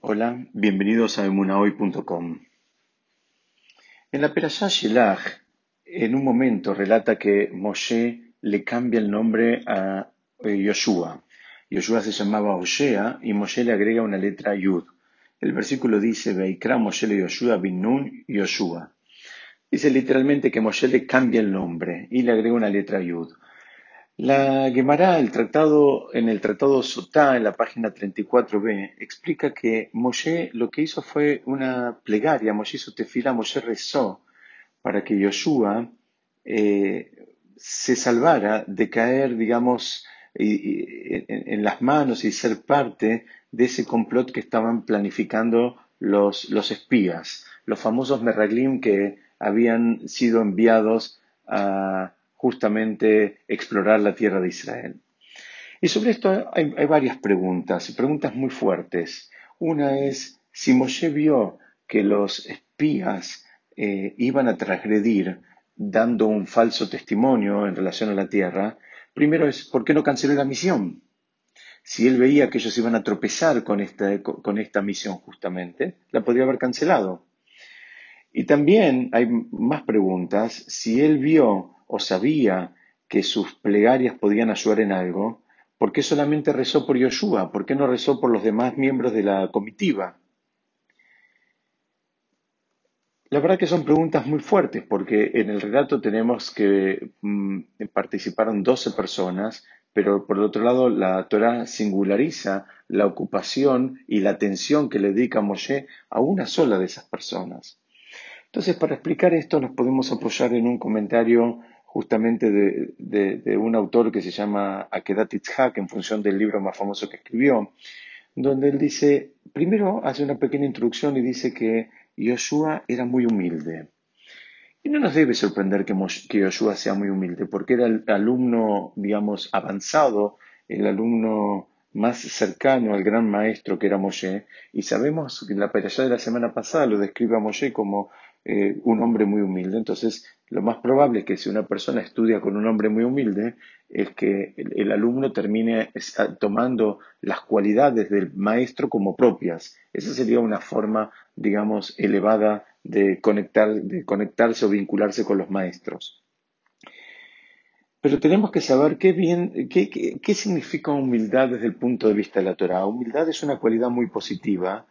Hola, bienvenidos a emunahoy.com. En la Perashá Shelach, en un momento relata que Moshe le cambia el nombre a eh, Yoshua. Yoshua se llamaba Oshea y Moshe le agrega una letra Yud. El versículo dice, Veikra Moshe le Yoshua bin Yoshua. Dice literalmente que Moshe le cambia el nombre y le agrega una letra Yud. La Gemara, el tratado, en el tratado Sotá, en la página 34b, explica que Moshe lo que hizo fue una plegaria, Moshe hizo tefila, Moshe rezó para que Yoshua eh, se salvara de caer, digamos, en, las manos y ser parte de ese complot que estaban planificando los, los espías, los famosos Merraglim que habían sido enviados a justamente explorar la tierra de Israel. Y sobre esto hay, varias preguntas, preguntas muy fuertes. Una es, si Moshe vio que los espías eh, iban a transgredir dando un falso testimonio en relación a la tierra, primero es, ¿por qué no canceló la misión? Si él veía que ellos iban a tropezar con esta, con esta misión justamente, la podría haber cancelado. Y también hay más preguntas. Si él vio o sabía que sus plegarias podían ayudar en algo, ¿por qué solamente rezó por Yoshua? ¿Por qué no rezó por los demás miembros de la comitiva? La verdad que son preguntas muy fuertes porque en el relato tenemos que mm, participaron 12 personas, pero por otro lado la Torah singulariza la ocupación y la atención que le dedica Moshe a una sola de esas personas. Entonces, para explicar esto nos podemos apoyar en un comentario justamente de, un autor que se llama Akedat Itzhak, en función del libro más famoso que escribió, donde él dice, primero hace una pequeña introducción y dice que Yoshua era muy humilde. Y no nos debe sorprender que, que Yoshua sea muy humilde, porque era el alumno, digamos, avanzado, el alumno más cercano al gran maestro que era Moshe, y sabemos que en la peralla de la semana pasada lo describe a Moshe como eh, un hombre muy humilde. Entonces, lo más probable es que si una persona estudia con un hombre muy humilde, es que el, alumno termine tomando las cualidades del maestro como propias. Esa sería una forma, digamos, elevada de, conectar, de conectarse o vincularse con los maestros. Pero tenemos que saber qué, bien, qué, qué significa humildad desde el punto de vista de la Torah. Humildad es una cualidad muy positiva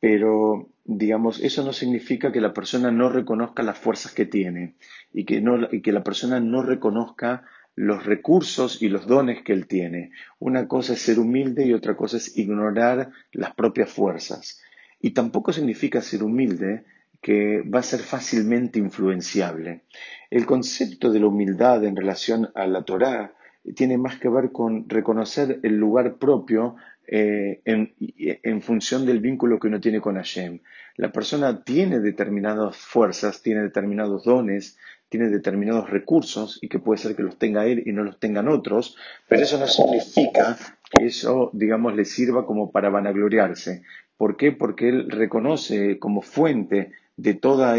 pero digamos, eso no significa que la persona no reconozca las fuerzas que tiene y que, que la persona no reconozca los recursos y los dones que él tiene. Una cosa es ser humilde y otra cosa es ignorar las propias fuerzas. Y tampoco significa ser humilde que va a ser fácilmente influenciable. El concepto de la humildad en relación a la Torá tiene más que ver con reconocer el lugar propio eh, en, función del vínculo que uno tiene con Hashem. La persona tiene determinadas fuerzas, tiene determinados dones, tiene determinados recursos y que puede ser que los tenga él y no los tengan otros, pero eso no significa que eso, digamos, le sirva como para vanagloriarse. ¿Por qué? Porque él reconoce como fuente de todos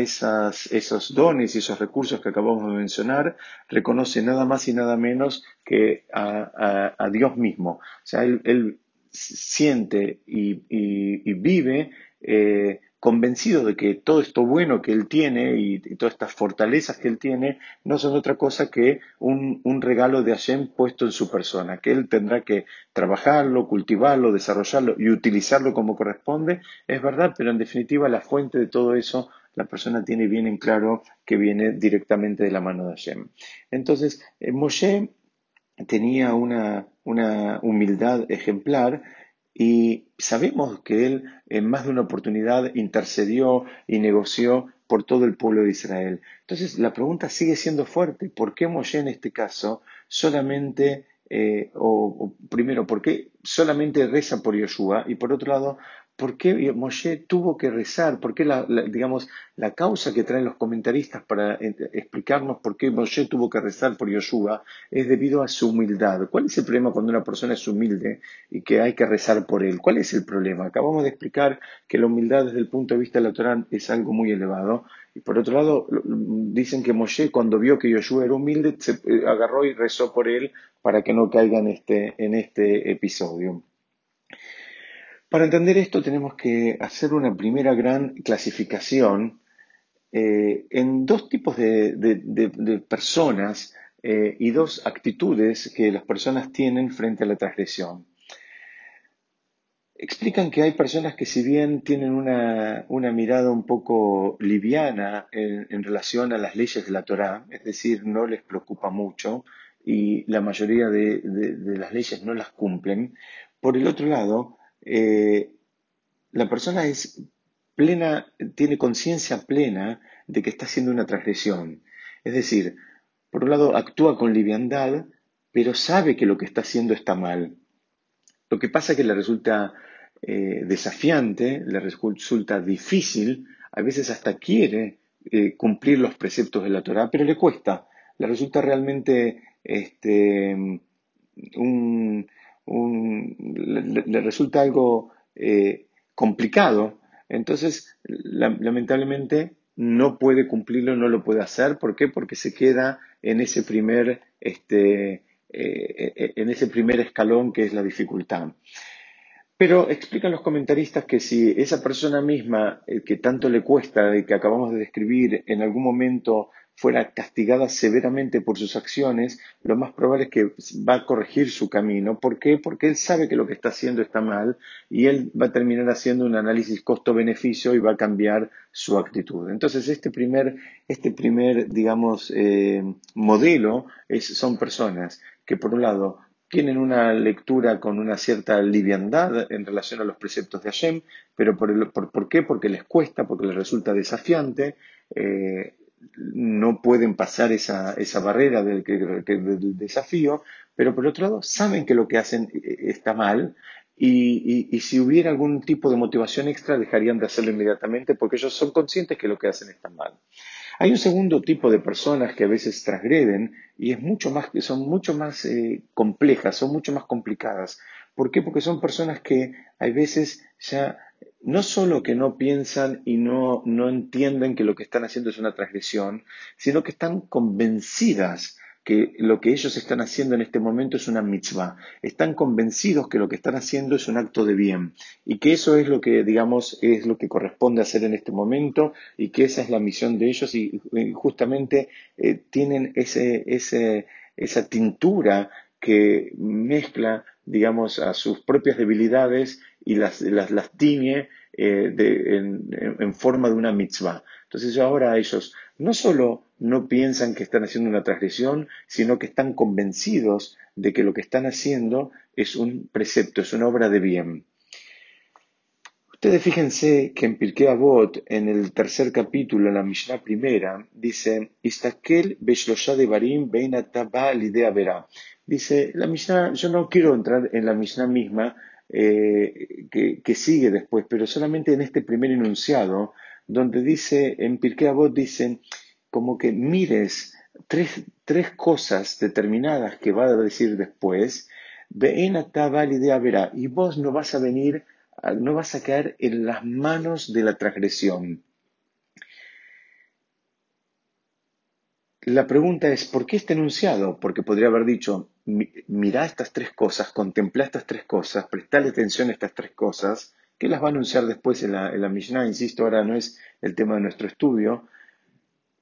esos dones y esos recursos que acabamos de mencionar, reconoce nada más y nada menos que a, Dios mismo. O sea, él, siente y, vive eh, convencido de que todo esto bueno que él tiene y, todas estas fortalezas que él tiene no son otra cosa que un, regalo de Hashem puesto en su persona, que él tendrá que trabajarlo, cultivarlo, desarrollarlo y utilizarlo como corresponde, es verdad, pero en definitiva la fuente de todo eso la persona tiene bien en claro que viene directamente de la mano de Hashem. Entonces, eh, Moshe tenía una, una humildad ejemplar y sabemos que él en más de una oportunidad intercedió y negoció por todo el pueblo de Israel. Entonces la pregunta sigue siendo fuerte. ¿Por qué Moshe en este caso solamente, eh, o, primero, por qué solamente reza por Yoshua? Y por otro lado, ¿Por qué Moshe tuvo que rezar? ¿Por qué la, digamos, la causa que traen los comentaristas para eh, explicarnos por qué Moshe tuvo que rezar por Yoshua es debido a su humildad? ¿Cuál es el problema cuando una persona es humilde y que hay que rezar por él? ¿Cuál es el problema? Acabamos de explicar que la humildad desde el punto de vista lateral es algo muy elevado. Y por otro lado, dicen que Moshe cuando vio que Yoshua era humilde, se eh, agarró y rezó por él para que no caiga en este, en este episodio. Para entender esto tenemos que hacer una primera gran clasificación eh, en dos tipos de, personas eh, y dos actitudes que las personas tienen frente a la transgresión. Explican que hay personas que si bien tienen una, mirada un poco liviana en, relación a las leyes de la Torá, es decir, no les preocupa mucho y la mayoría de, las leyes no las cumplen, por el otro lado, eh, la persona es plena, tiene conciencia plena de que está haciendo una transgresión. Es decir, por un lado actúa con liviandad, pero sabe que lo que está haciendo está mal. Lo que pasa es que le resulta eh, desafiante, le resulta difícil, a veces hasta quiere eh, cumplir los preceptos de la Torah, pero le cuesta, le resulta realmente este, un, le, resulta algo eh, complicado. Entonces, lamentablemente, no puede cumplirlo, no lo puede hacer. ¿Por qué? Porque se queda en ese primer, este, en ese primer escalón que es la dificultad. Pero explican los comentaristas que si esa persona misma, eh, que tanto le cuesta, y que acabamos de describir, en algún momento fuera castigada severamente por sus acciones, lo más probable es que va a corregir su camino. ¿Por qué? Porque él sabe que lo que está haciendo está mal y él va a terminar haciendo un análisis costo-beneficio y va a cambiar su actitud. Entonces, este primer, este primer digamos, eh, modelo son personas que, por un lado, tienen una lectura con una cierta liviandad en relación a los preceptos de Hashem, pero por, qué? Porque les cuesta, porque les resulta desafiante, eh, no pueden pasar esa, barrera del, desafío, pero por otro lado saben que lo que hacen eh, está mal y, y, si hubiera algún tipo de motivación extra dejarían de hacerlo inmediatamente porque ellos son conscientes que lo que hacen está mal. Hay un segundo tipo de personas que a veces transgreden y es mucho más, son mucho más eh, complejas, son mucho más complicadas. ¿Por qué? Porque son personas que a veces ya no solo que no piensan y no, no entienden que lo que están haciendo es una transgresión, sino que están convencidas que lo que ellos están haciendo en este momento es una mitzvah. Están convencidos que lo que están haciendo es un acto de bien y que eso es lo que, digamos, es lo que corresponde hacer en este momento y que esa es la misión de ellos y, justamente eh, tienen ese, esa tintura que mezcla, digamos, a sus propias debilidades y las, las, tiñe eh, en, forma de una mitzvah. Entonces ahora ellos no solo no piensan que están haciendo una transgresión, sino que están convencidos de que lo que están haciendo es un precepto, es una obra de bien. Ustedes fíjense que en Pirkei Avot, en el tercer capítulo, en la Mishnah primera, dice, Istakel de Barim. Dice, la Mishnah, yo no quiero entrar en la Mishnah misma, eh, que, sigue después, pero solamente en este primer enunciado, donde dice, en Pirkei Avot dice, como que mires tres, tres cosas determinadas que va a decir después, verá, y vos no vas a venir, no vas a caer en las manos de la transgresión. La pregunta es, ¿por qué este enunciado? Porque podría haber dicho, mira estas tres cosas, contempla estas tres cosas, prestale atención a estas tres cosas, que las va a anunciar después en la, en Mishnah, insisto, ahora no es el tema de nuestro estudio,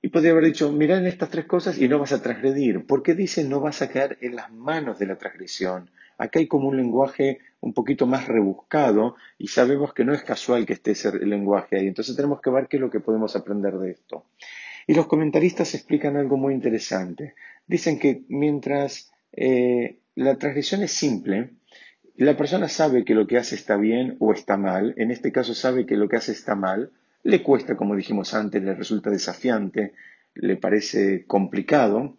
y podría haber dicho, mirad en estas tres cosas y no vas a transgredir. ¿Por qué dice no vas a caer en las manos de la transgresión? Acá hay como un lenguaje un poquito más rebuscado y sabemos que no es casual que esté ese lenguaje ahí. Entonces tenemos que ver qué es lo que podemos aprender de esto. Y los comentaristas explican algo muy interesante. Dicen que mientras eh, la transgresión es simple, la persona sabe que lo que hace está bien o está mal, en este caso sabe que lo que hace está mal, le cuesta, como dijimos antes, le resulta desafiante, le parece complicado,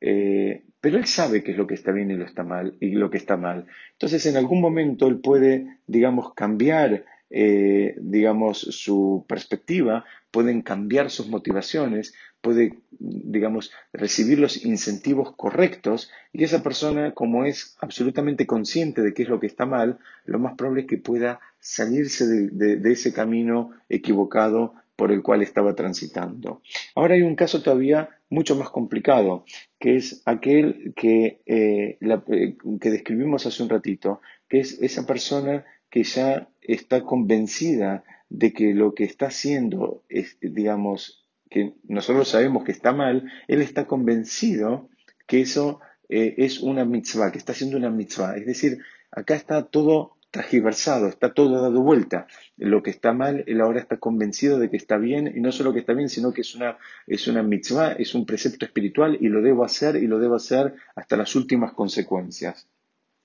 eh, pero él sabe qué es lo que está bien y lo está mal y lo que está mal. Entonces, en algún momento él puede, digamos, cambiar, eh, digamos, su perspectiva, pueden cambiar sus motivaciones, puede, digamos, recibir los incentivos correctos y esa persona, como es absolutamente consciente de qué es lo que está mal, lo más probable es que pueda salirse de, ese camino equivocado por el cual estaba transitando. Ahora hay un caso todavía mucho más complicado, que es aquel que, eh, eh, que describimos hace un ratito, que es esa persona que ya está convencida de que lo que está haciendo es, digamos, que nosotros sabemos que está mal, él está convencido que eso eh, es una mitzvah, que está haciendo una mitzvah. Es decir, acá está todo transgiversado, está todo dado vuelta. Lo que está mal, él ahora está convencido de que está bien, y no solo que está bien, sino que es una, es una mitzvah, es un precepto espiritual, y lo debo hacer, y lo debo hacer hasta las últimas consecuencias.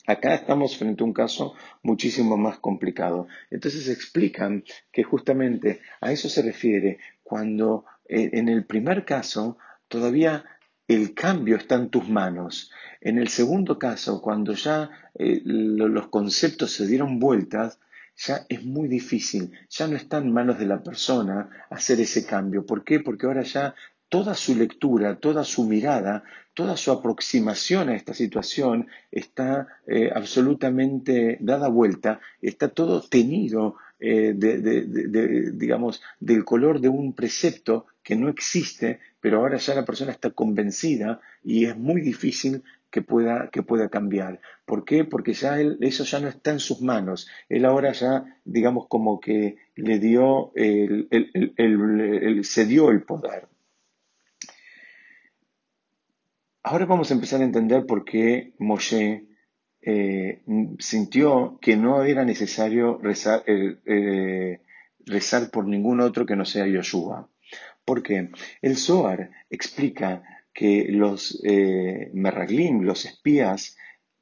Acá estamos frente a un caso muchísimo más complicado. Entonces explican que justamente a eso se refiere cuando en el primer caso todavía el cambio está en tus manos. En el segundo caso, cuando ya eh, los conceptos se dieron vueltas, ya es muy difícil, ya no está en manos de la persona hacer ese cambio. ¿Por qué? Porque ahora ya toda su lectura, toda su mirada, toda su aproximación a esta situación está eh, absolutamente dada vuelta, está todo tenido, eh, digamos, del color de un precepto que no existe, pero ahora ya la persona está convencida y es muy difícil que pueda, que pueda cambiar. ¿Por qué? Porque ya él, eso ya no está en sus manos. Él ahora ya, digamos, como que le dio, el, se dio el poder. Ahora vamos a empezar a entender por qué Moshe eh, sintió que no era necesario rezar, eh, rezar, por ningún otro que no sea Yoshua. Porque el Zohar explica que los eh, Merraglim, los espías,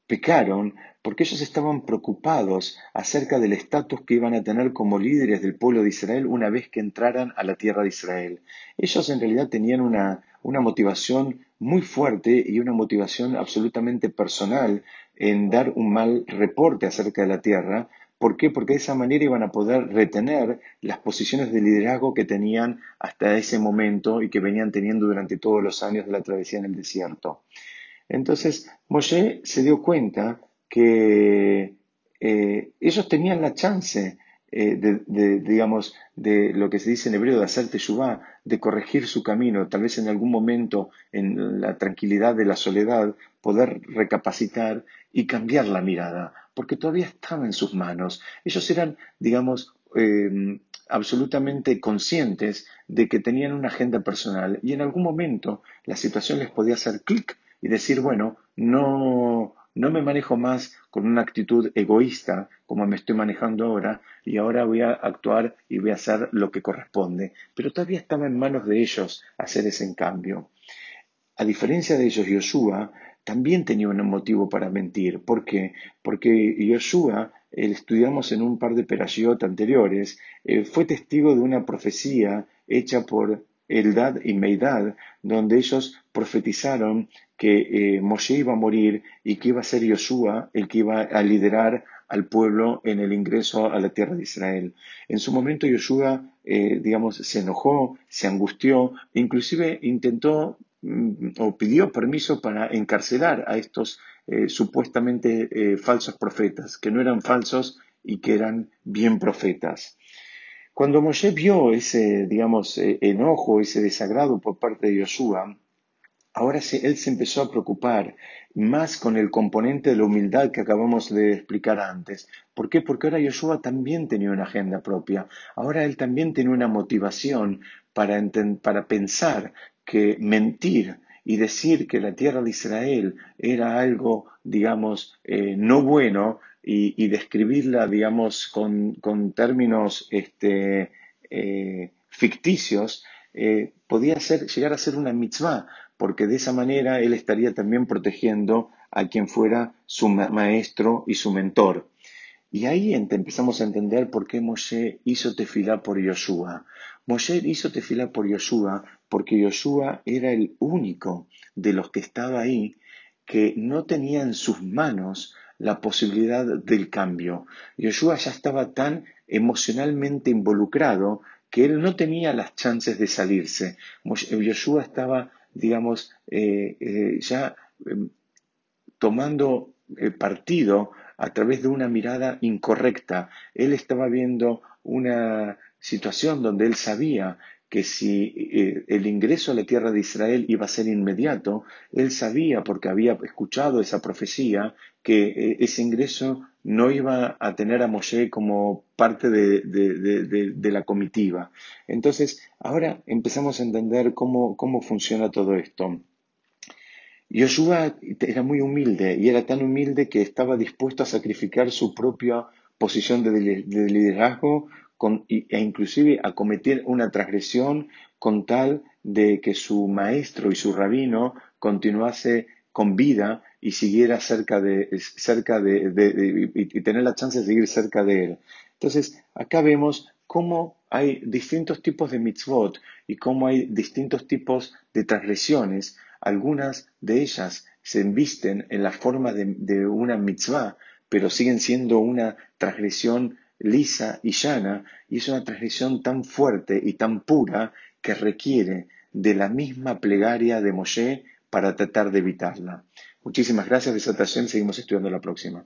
pecaron porque ellos estaban preocupados acerca del estatus que iban a tener como líderes del pueblo de Israel una vez que entraran a la tierra de Israel. Ellos en realidad tenían una, una motivación muy fuerte y una motivación absolutamente personal en dar un mal reporte acerca de la tierra. ¿Por qué? Porque de esa manera iban a poder retener las posiciones de liderazgo que tenían hasta ese momento y que venían teniendo durante todos los años de la travesía en el desierto. Entonces, Moshe se dio cuenta que eh, ellos tenían la chance eh, de, digamos, de lo que se dice en hebreo de hacer teshuvah, de corregir su camino, tal vez en algún momento, en la tranquilidad de la soledad, poder recapacitar y cambiar la mirada, porque todavía estaba en sus manos. Ellos eran, digamos, eh, absolutamente conscientes de que tenían una agenda personal y en algún momento la situación les podía hacer clic y decir, bueno, no, no me manejo más con una actitud egoísta como me estoy manejando ahora y ahora voy a actuar y voy a hacer lo que corresponde. Pero todavía estaba en manos de ellos hacer ese cambio. A diferencia de ellos, Yoshua también tenía un motivo para mentir. ¿Por qué? Porque Yoshua, estudiamos en un par de perashiot anteriores, eh, fue testigo de una profecía hecha por Eldad y Meidad, donde ellos profetizaron que eh, Moshe iba a morir y que iba a ser Yoshua el que iba a liderar al pueblo en el ingreso a la tierra de Israel. En su momento Yoshua, eh, digamos, se enojó, se angustió, inclusive intentó mm, o pidió permiso para encarcelar a estos eh, supuestamente falsos profetas, que no eran falsos y que eran bien profetas. Cuando Moshe vio ese, digamos, enojo, ese desagrado por parte de Yoshua, Ahora él se empezó a preocupar más con el componente de la humildad que acabamos de explicar antes. ¿Por qué? Porque ahora Yoshua también tenía una agenda propia. Ahora él también tenía una motivación para, pensar que mentir y decir que la tierra de Israel era algo, digamos, eh, no bueno y, describirla, digamos, con, términos este, eh, ficticios, eh, podía llegar a ser una mitzvah, porque de esa manera él estaría también protegiendo a quien fuera su maestro y su mentor. Y ahí empezamos a entender por qué Moshe hizo tefilá por Yoshua. Moshe hizo tefilá por Yoshua porque Yoshua era el único de los que estaba ahí que no tenía en sus manos la posibilidad del cambio. Yoshua ya estaba tan emocionalmente involucrado que él no tenía las chances de salirse. Yoshua estaba digamos, eh, eh, ya em, tomando partido a través de una mirada incorrecta. Él estaba viendo una situación donde él sabía que si eh, el ingreso a la tierra de Israel iba a ser inmediato, él sabía, porque había escuchado esa profecía, que eh, ese ingreso no iba a tener a Moshe como parte de, de, la comitiva. Entonces, ahora empezamos a entender cómo, cómo funciona todo esto. Yoshua era muy humilde y era tan humilde que estaba dispuesto a sacrificar su propia posición de, liderazgo e inclusive a cometer una transgresión con tal de que su maestro y su rabino continuase con vida y siguiera cerca de, cerca de, y tener la chance de seguir cerca de él. Entonces, acá vemos cómo hay distintos tipos de mitzvot y cómo hay distintos tipos de transgresiones. Algunas de ellas se visten en la forma de, una mitzvah, pero siguen siendo una transgresión lisa y llana, y es una transgresión tan fuerte y tan pura que requiere de la misma plegaria de Moshe para tratar de evitarla. Muchísimas gracias, Desatación. Seguimos estudiando la próxima.